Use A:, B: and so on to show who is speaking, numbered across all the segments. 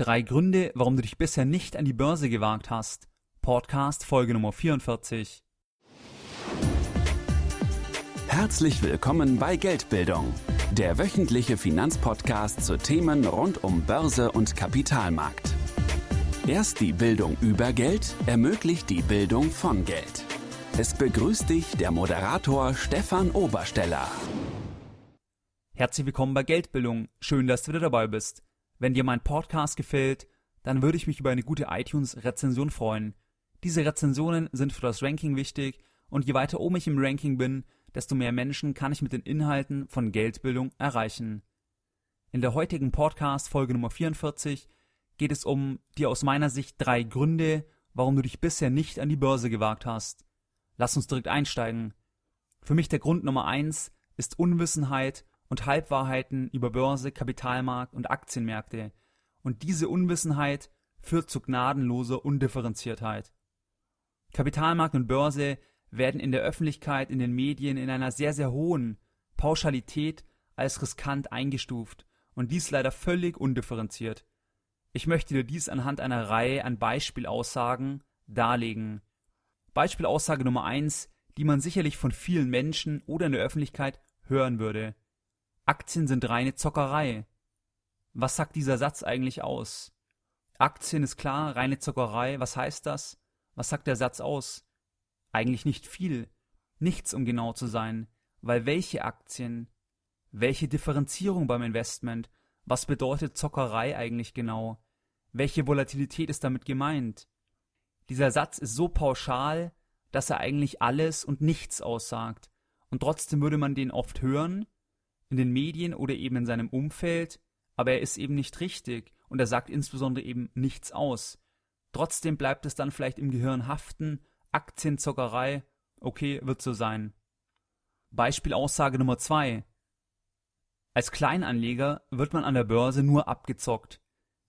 A: Drei Gründe, warum du dich bisher nicht an die Börse gewagt hast. Podcast Folge Nummer 44.
B: Herzlich willkommen bei Geldbildung, der wöchentliche Finanzpodcast zu Themen rund um Börse und Kapitalmarkt. Erst die Bildung über Geld ermöglicht die Bildung von Geld. Es begrüßt dich der Moderator Stefan Obersteller.
A: Herzlich willkommen bei Geldbildung. Schön, dass du wieder dabei bist. Wenn dir mein Podcast gefällt, dann würde ich mich über eine gute iTunes-Rezension freuen. Diese Rezensionen sind für das Ranking wichtig und je weiter oben ich im Ranking bin, desto mehr Menschen kann ich mit den Inhalten von Geldbildung erreichen. In der heutigen Podcast Folge Nummer 44 geht es um die aus meiner Sicht drei Gründe, warum du dich bisher nicht an die Börse gewagt hast. Lass uns direkt einsteigen. Für mich der Grund Nummer eins ist Unwissenheit und Halbwahrheiten über Börse, Kapitalmarkt und Aktienmärkte, und diese Unwissenheit führt zu gnadenloser Undifferenziertheit. Kapitalmarkt und Börse werden in der Öffentlichkeit, in den Medien in einer sehr, sehr hohen Pauschalität als riskant eingestuft und dies leider völlig undifferenziert. Ich möchte dir dies anhand einer Reihe an Beispielaussagen darlegen. Beispielaussage Nummer eins, die man sicherlich von vielen Menschen oder in der Öffentlichkeit hören würde. Aktien sind reine Zockerei. Was sagt dieser Satz eigentlich aus? Aktien ist klar, reine Zockerei. Was heißt das? Was sagt der Satz aus? Eigentlich nicht viel. Nichts, um genau zu sein. Weil welche Aktien? Welche Differenzierung beim Investment? Was bedeutet Zockerei eigentlich genau? Welche Volatilität ist damit gemeint? Dieser Satz ist so pauschal, dass er eigentlich alles und nichts aussagt. Und trotzdem würde man den oft hören in den Medien oder eben in seinem Umfeld, aber er ist eben nicht richtig und er sagt insbesondere eben nichts aus. Trotzdem bleibt es dann vielleicht im Gehirn haften, Aktienzockerei, okay, wird so sein. Beispielaussage Nummer zwei. Als Kleinanleger wird man an der Börse nur abgezockt.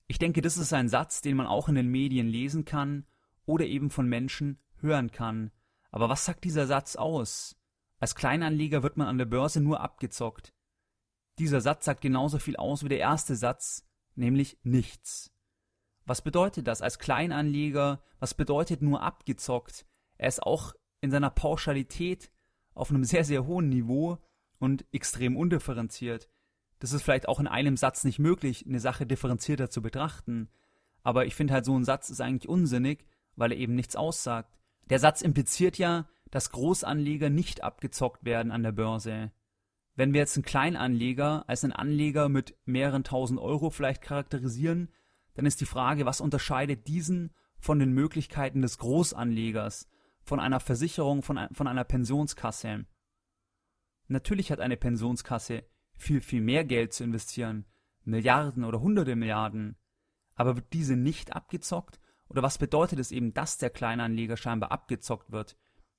A: Ich denke, das ist ein Satz, den man auch in den Medien lesen kann oder eben von Menschen hören kann. Aber was sagt dieser Satz aus? Als Kleinanleger wird man an der Börse nur abgezockt. Dieser Satz sagt genauso viel aus wie der erste Satz, nämlich nichts. Was bedeutet das als Kleinanleger? Was bedeutet nur abgezockt? Er ist auch in seiner Pauschalität auf einem sehr, sehr hohen Niveau und extrem undifferenziert. Das ist vielleicht auch in einem Satz nicht möglich, eine Sache differenzierter zu betrachten. Aber ich finde halt, so ein Satz ist eigentlich unsinnig, weil er eben nichts aussagt. Der Satz impliziert ja, dass Großanleger nicht abgezockt werden an der Börse. Wenn wir jetzt einen Kleinanleger als einen Anleger mit mehreren tausend Euro vielleicht charakterisieren, dann ist die Frage, was unterscheidet diesen von den Möglichkeiten des Großanlegers, von einer Versicherung, von, von einer Pensionskasse. Natürlich hat eine Pensionskasse viel, viel mehr Geld zu investieren, Milliarden oder hunderte Milliarden. Aber wird diese nicht abgezockt? Oder was bedeutet es eben, dass der Kleinanleger scheinbar abgezockt wird,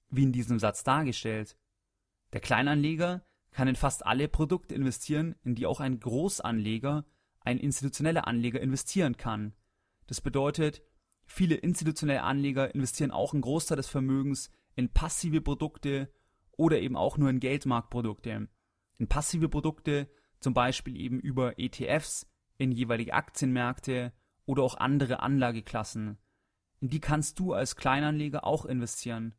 A: wie in diesem Satz dargestellt? Der Kleinanleger kann in fast alle Produkte investieren, in die auch ein Großanleger, ein institutioneller Anleger investieren kann. Das bedeutet, viele institutionelle Anleger investieren auch einen Großteil des Vermögens in passive Produkte oder eben auch nur in Geldmarktprodukte. In passive Produkte zum Beispiel eben über ETFs in jeweilige Aktienmärkte oder auch andere Anlageklassen. In die kannst du als Kleinanleger auch investieren.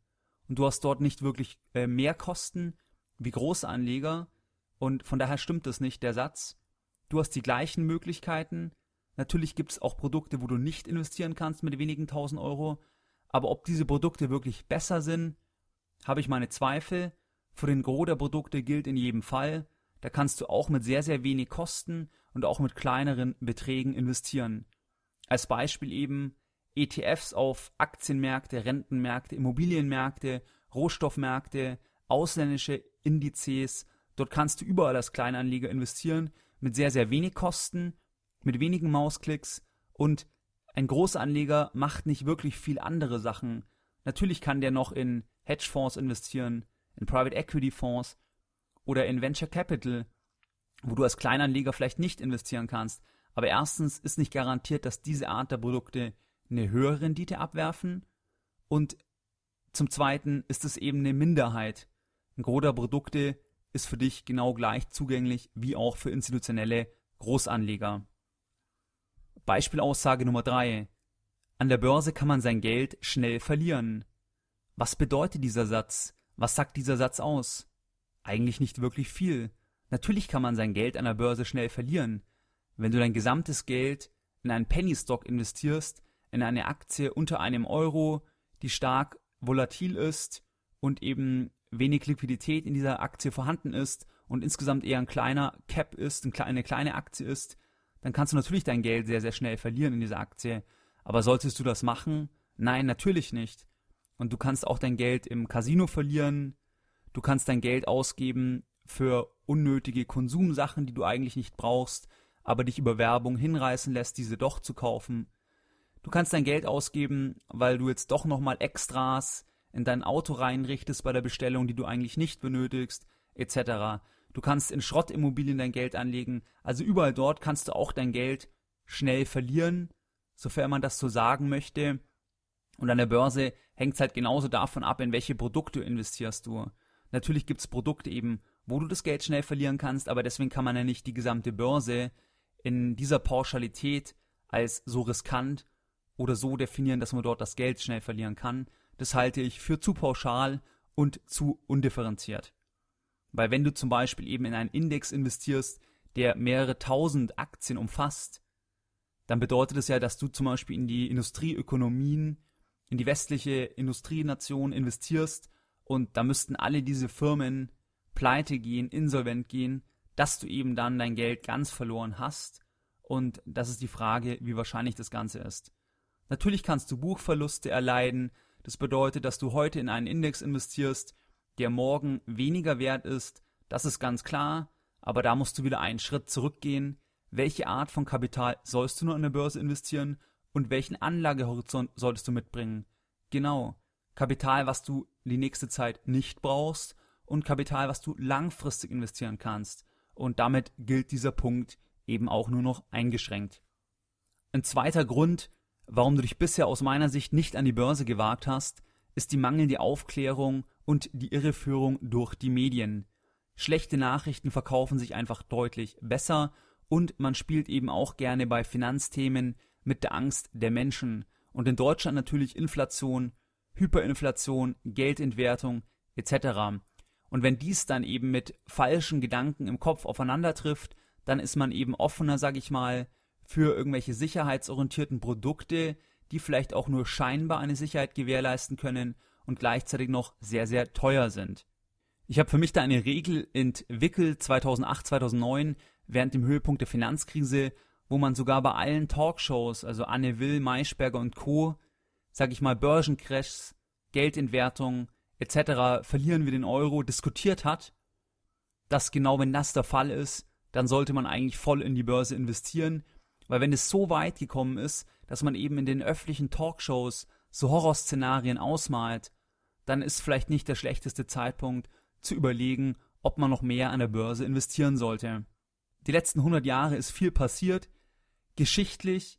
A: Und du hast dort nicht wirklich äh, mehr Kosten, wie Großanleger und von daher stimmt es nicht, der Satz. Du hast die gleichen Möglichkeiten. Natürlich gibt es auch Produkte, wo du nicht investieren kannst mit wenigen tausend Euro. Aber ob diese Produkte wirklich besser sind, habe ich meine Zweifel. Für den Gros der Produkte gilt in jedem Fall, da kannst du auch mit sehr, sehr wenig Kosten und auch mit kleineren Beträgen investieren. Als Beispiel eben ETFs auf Aktienmärkte, Rentenmärkte, Immobilienmärkte, Rohstoffmärkte, ausländische Indizes. Dort kannst du überall als Kleinanleger investieren mit sehr, sehr wenig Kosten, mit wenigen Mausklicks und ein Großanleger macht nicht wirklich viel andere Sachen. Natürlich kann der noch in Hedgefonds investieren, in Private Equity Fonds oder in Venture Capital, wo du als Kleinanleger vielleicht nicht investieren kannst. Aber erstens ist nicht garantiert, dass diese Art der Produkte eine höhere Rendite abwerfen und zum Zweiten ist es eben eine Minderheit. Der Produkte ist für dich genau gleich zugänglich wie auch für institutionelle Großanleger. Beispielaussage Nummer drei: An der Börse kann man sein Geld schnell verlieren. Was bedeutet dieser Satz? Was sagt dieser Satz aus? Eigentlich nicht wirklich viel. Natürlich kann man sein Geld an der Börse schnell verlieren. Wenn du dein gesamtes Geld in einen Penny Stock investierst, in eine Aktie unter einem Euro, die stark volatil ist und eben wenig Liquidität in dieser Aktie vorhanden ist und insgesamt eher ein kleiner Cap ist, eine kleine Aktie ist, dann kannst du natürlich dein Geld sehr, sehr schnell verlieren in dieser Aktie. Aber solltest du das machen? Nein, natürlich nicht. Und du kannst auch dein Geld im Casino verlieren. Du kannst dein Geld ausgeben für unnötige Konsumsachen, die du eigentlich nicht brauchst, aber dich über Werbung hinreißen lässt, diese doch zu kaufen. Du kannst dein Geld ausgeben, weil du jetzt doch nochmal Extras in dein Auto reinrichtest bei der Bestellung, die du eigentlich nicht benötigst, etc. Du kannst in Schrottimmobilien dein Geld anlegen. Also überall dort kannst du auch dein Geld schnell verlieren, sofern man das so sagen möchte. Und an der Börse hängt es halt genauso davon ab, in welche Produkte investierst du. Natürlich gibt es Produkte eben, wo du das Geld schnell verlieren kannst, aber deswegen kann man ja nicht die gesamte Börse in dieser Pauschalität als so riskant oder so definieren, dass man dort das Geld schnell verlieren kann, das halte ich für zu pauschal und zu undifferenziert. Weil wenn du zum Beispiel eben in einen Index investierst, der mehrere tausend Aktien umfasst, dann bedeutet es ja, dass du zum Beispiel in die Industrieökonomien, in die westliche Industrienation investierst und da müssten alle diese Firmen pleite gehen, insolvent gehen, dass du eben dann dein Geld ganz verloren hast. Und das ist die Frage, wie wahrscheinlich das Ganze ist. Natürlich kannst du Buchverluste erleiden, das bedeutet, dass du heute in einen Index investierst, der morgen weniger wert ist. Das ist ganz klar. Aber da musst du wieder einen Schritt zurückgehen. Welche Art von Kapital sollst du nur an der Börse investieren und welchen Anlagehorizont solltest du mitbringen? Genau. Kapital, was du die nächste Zeit nicht brauchst und Kapital, was du langfristig investieren kannst. Und damit gilt dieser Punkt eben auch nur noch eingeschränkt. Ein zweiter Grund, Warum du dich bisher aus meiner Sicht nicht an die Börse gewagt hast, ist die mangelnde Aufklärung und die Irreführung durch die Medien. Schlechte Nachrichten verkaufen sich einfach deutlich besser und man spielt eben auch gerne bei Finanzthemen mit der Angst der Menschen und in Deutschland natürlich Inflation, Hyperinflation, Geldentwertung etc. Und wenn dies dann eben mit falschen Gedanken im Kopf aufeinander trifft, dann ist man eben offener, sag ich mal, für irgendwelche sicherheitsorientierten Produkte, die vielleicht auch nur scheinbar eine Sicherheit gewährleisten können und gleichzeitig noch sehr, sehr teuer sind. Ich habe für mich da eine Regel entwickelt 2008, 2009 während dem Höhepunkt der Finanzkrise, wo man sogar bei allen Talkshows, also Anne Will, Maischberger und Co., sag ich mal Börsencrashs, Geldentwertung etc., verlieren wir den Euro, diskutiert hat, dass genau wenn das der Fall ist, dann sollte man eigentlich voll in die Börse investieren weil wenn es so weit gekommen ist, dass man eben in den öffentlichen Talkshows so Horrorszenarien ausmalt, dann ist vielleicht nicht der schlechteste Zeitpunkt zu überlegen, ob man noch mehr an der Börse investieren sollte. Die letzten 100 Jahre ist viel passiert, geschichtlich,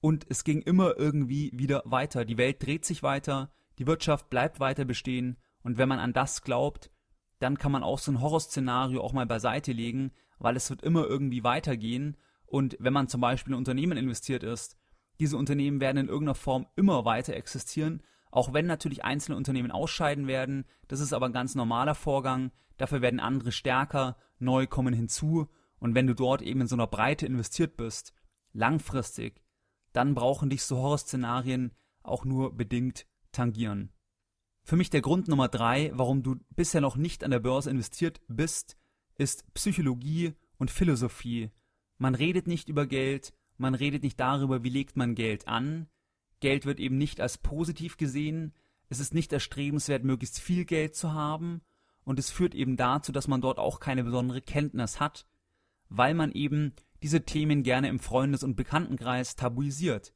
A: und es ging immer irgendwie wieder weiter. Die Welt dreht sich weiter, die Wirtschaft bleibt weiter bestehen, und wenn man an das glaubt, dann kann man auch so ein Horrorszenario auch mal beiseite legen, weil es wird immer irgendwie weitergehen und wenn man zum Beispiel in Unternehmen investiert ist, diese Unternehmen werden in irgendeiner Form immer weiter existieren, auch wenn natürlich einzelne Unternehmen ausscheiden werden. Das ist aber ein ganz normaler Vorgang. Dafür werden andere stärker, neu kommen hinzu. Und wenn du dort eben in so einer Breite investiert bist, langfristig, dann brauchen dich so Horrorszenarien auch nur bedingt tangieren. Für mich der Grund Nummer drei, warum du bisher noch nicht an der Börse investiert bist, ist Psychologie und Philosophie man redet nicht über Geld, man redet nicht darüber, wie legt man Geld an. Geld wird eben nicht als positiv gesehen. Es ist nicht erstrebenswert, möglichst viel Geld zu haben. Und es führt eben dazu, dass man dort auch keine besondere Kenntnis hat, weil man eben diese Themen gerne im Freundes- und Bekanntenkreis tabuisiert.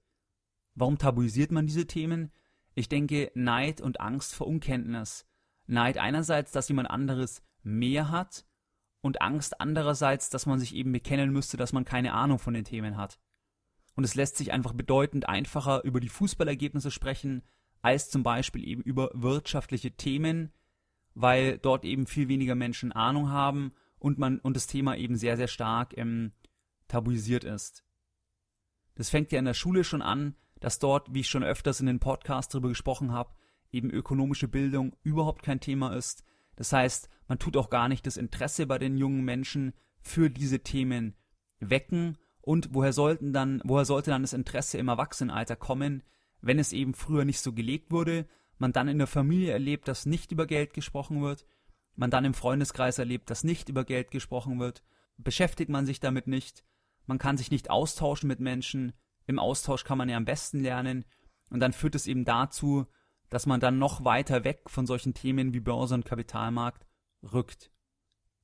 A: Warum tabuisiert man diese Themen? Ich denke, Neid und Angst vor Unkenntnis. Neid einerseits, dass jemand anderes mehr hat und Angst andererseits, dass man sich eben bekennen müsste, dass man keine Ahnung von den Themen hat. Und es lässt sich einfach bedeutend einfacher über die Fußballergebnisse sprechen, als zum Beispiel eben über wirtschaftliche Themen, weil dort eben viel weniger Menschen Ahnung haben und man und das Thema eben sehr, sehr stark ähm, tabuisiert ist. Das fängt ja in der Schule schon an, dass dort, wie ich schon öfters in den Podcasts darüber gesprochen habe, eben ökonomische Bildung überhaupt kein Thema ist. Das heißt, man tut auch gar nicht das Interesse bei den jungen Menschen für diese Themen wecken. Und woher sollten dann, woher sollte dann das Interesse im Erwachsenenalter kommen, wenn es eben früher nicht so gelegt wurde, man dann in der Familie erlebt, dass nicht über Geld gesprochen wird, man dann im Freundeskreis erlebt, dass nicht über Geld gesprochen wird, beschäftigt man sich damit nicht, man kann sich nicht austauschen mit Menschen, im Austausch kann man ja am besten lernen. Und dann führt es eben dazu, dass man dann noch weiter weg von solchen Themen wie Börse und Kapitalmarkt rückt.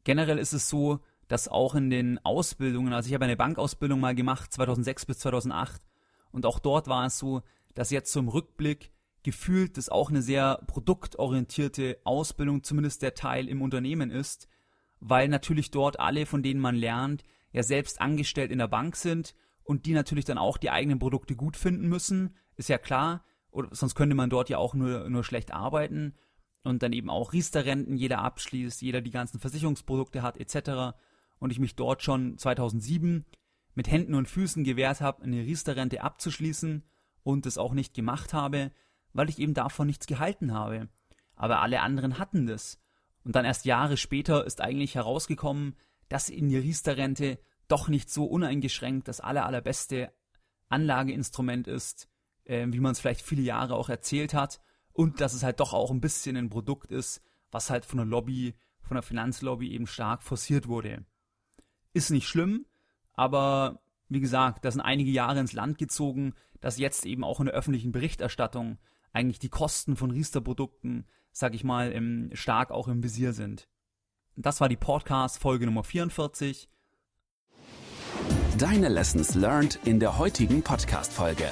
A: Generell ist es so, dass auch in den Ausbildungen, also ich habe eine Bankausbildung mal gemacht, 2006 bis 2008, und auch dort war es so, dass jetzt zum Rückblick gefühlt das auch eine sehr produktorientierte Ausbildung, zumindest der Teil im Unternehmen ist, weil natürlich dort alle, von denen man lernt, ja selbst angestellt in der Bank sind und die natürlich dann auch die eigenen Produkte gut finden müssen, ist ja klar, oder sonst könnte man dort ja auch nur, nur schlecht arbeiten und dann eben auch Riester-Renten jeder abschließt, jeder die ganzen Versicherungsprodukte hat etc. Und ich mich dort schon 2007 mit Händen und Füßen gewehrt habe, eine Riester-Rente abzuschließen und es auch nicht gemacht habe, weil ich eben davon nichts gehalten habe. Aber alle anderen hatten das. Und dann erst Jahre später ist eigentlich herausgekommen, dass in die Riester-Rente doch nicht so uneingeschränkt das aller, allerbeste Anlageinstrument ist, äh, wie man es vielleicht viele Jahre auch erzählt hat, und dass es halt doch auch ein bisschen ein Produkt ist, was halt von der Lobby, von der Finanzlobby eben stark forciert wurde. Ist nicht schlimm, aber wie gesagt, da sind einige Jahre ins Land gezogen, dass jetzt eben auch in der öffentlichen Berichterstattung eigentlich die Kosten von Riester-Produkten, sag ich mal, im, stark auch im Visier sind. Das war die Podcast-Folge Nummer 44.
B: Deine Lessons learned in der heutigen Podcast-Folge.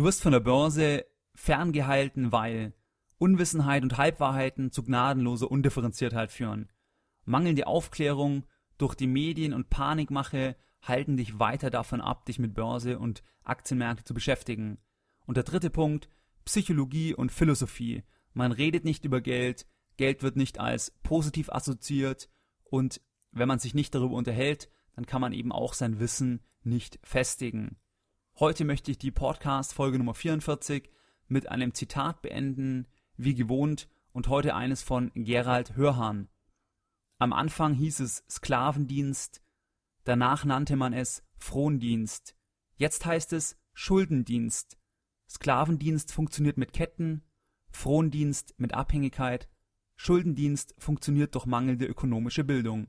A: Du wirst von der Börse ferngehalten, weil Unwissenheit und Halbwahrheiten zu gnadenloser Undifferenziertheit führen. Mangelnde Aufklärung durch die Medien und Panikmache halten dich weiter davon ab, dich mit Börse und Aktienmärkte zu beschäftigen. Und der dritte Punkt, Psychologie und Philosophie. Man redet nicht über Geld, Geld wird nicht als positiv assoziiert und wenn man sich nicht darüber unterhält, dann kann man eben auch sein Wissen nicht festigen. Heute möchte ich die Podcast-Folge Nummer 44 mit einem Zitat beenden, wie gewohnt, und heute eines von Gerald Hörhan. Am Anfang hieß es Sklavendienst, danach nannte man es Frondienst, jetzt heißt es Schuldendienst. Sklavendienst funktioniert mit Ketten, Frondienst mit Abhängigkeit, Schuldendienst funktioniert durch mangelnde ökonomische Bildung.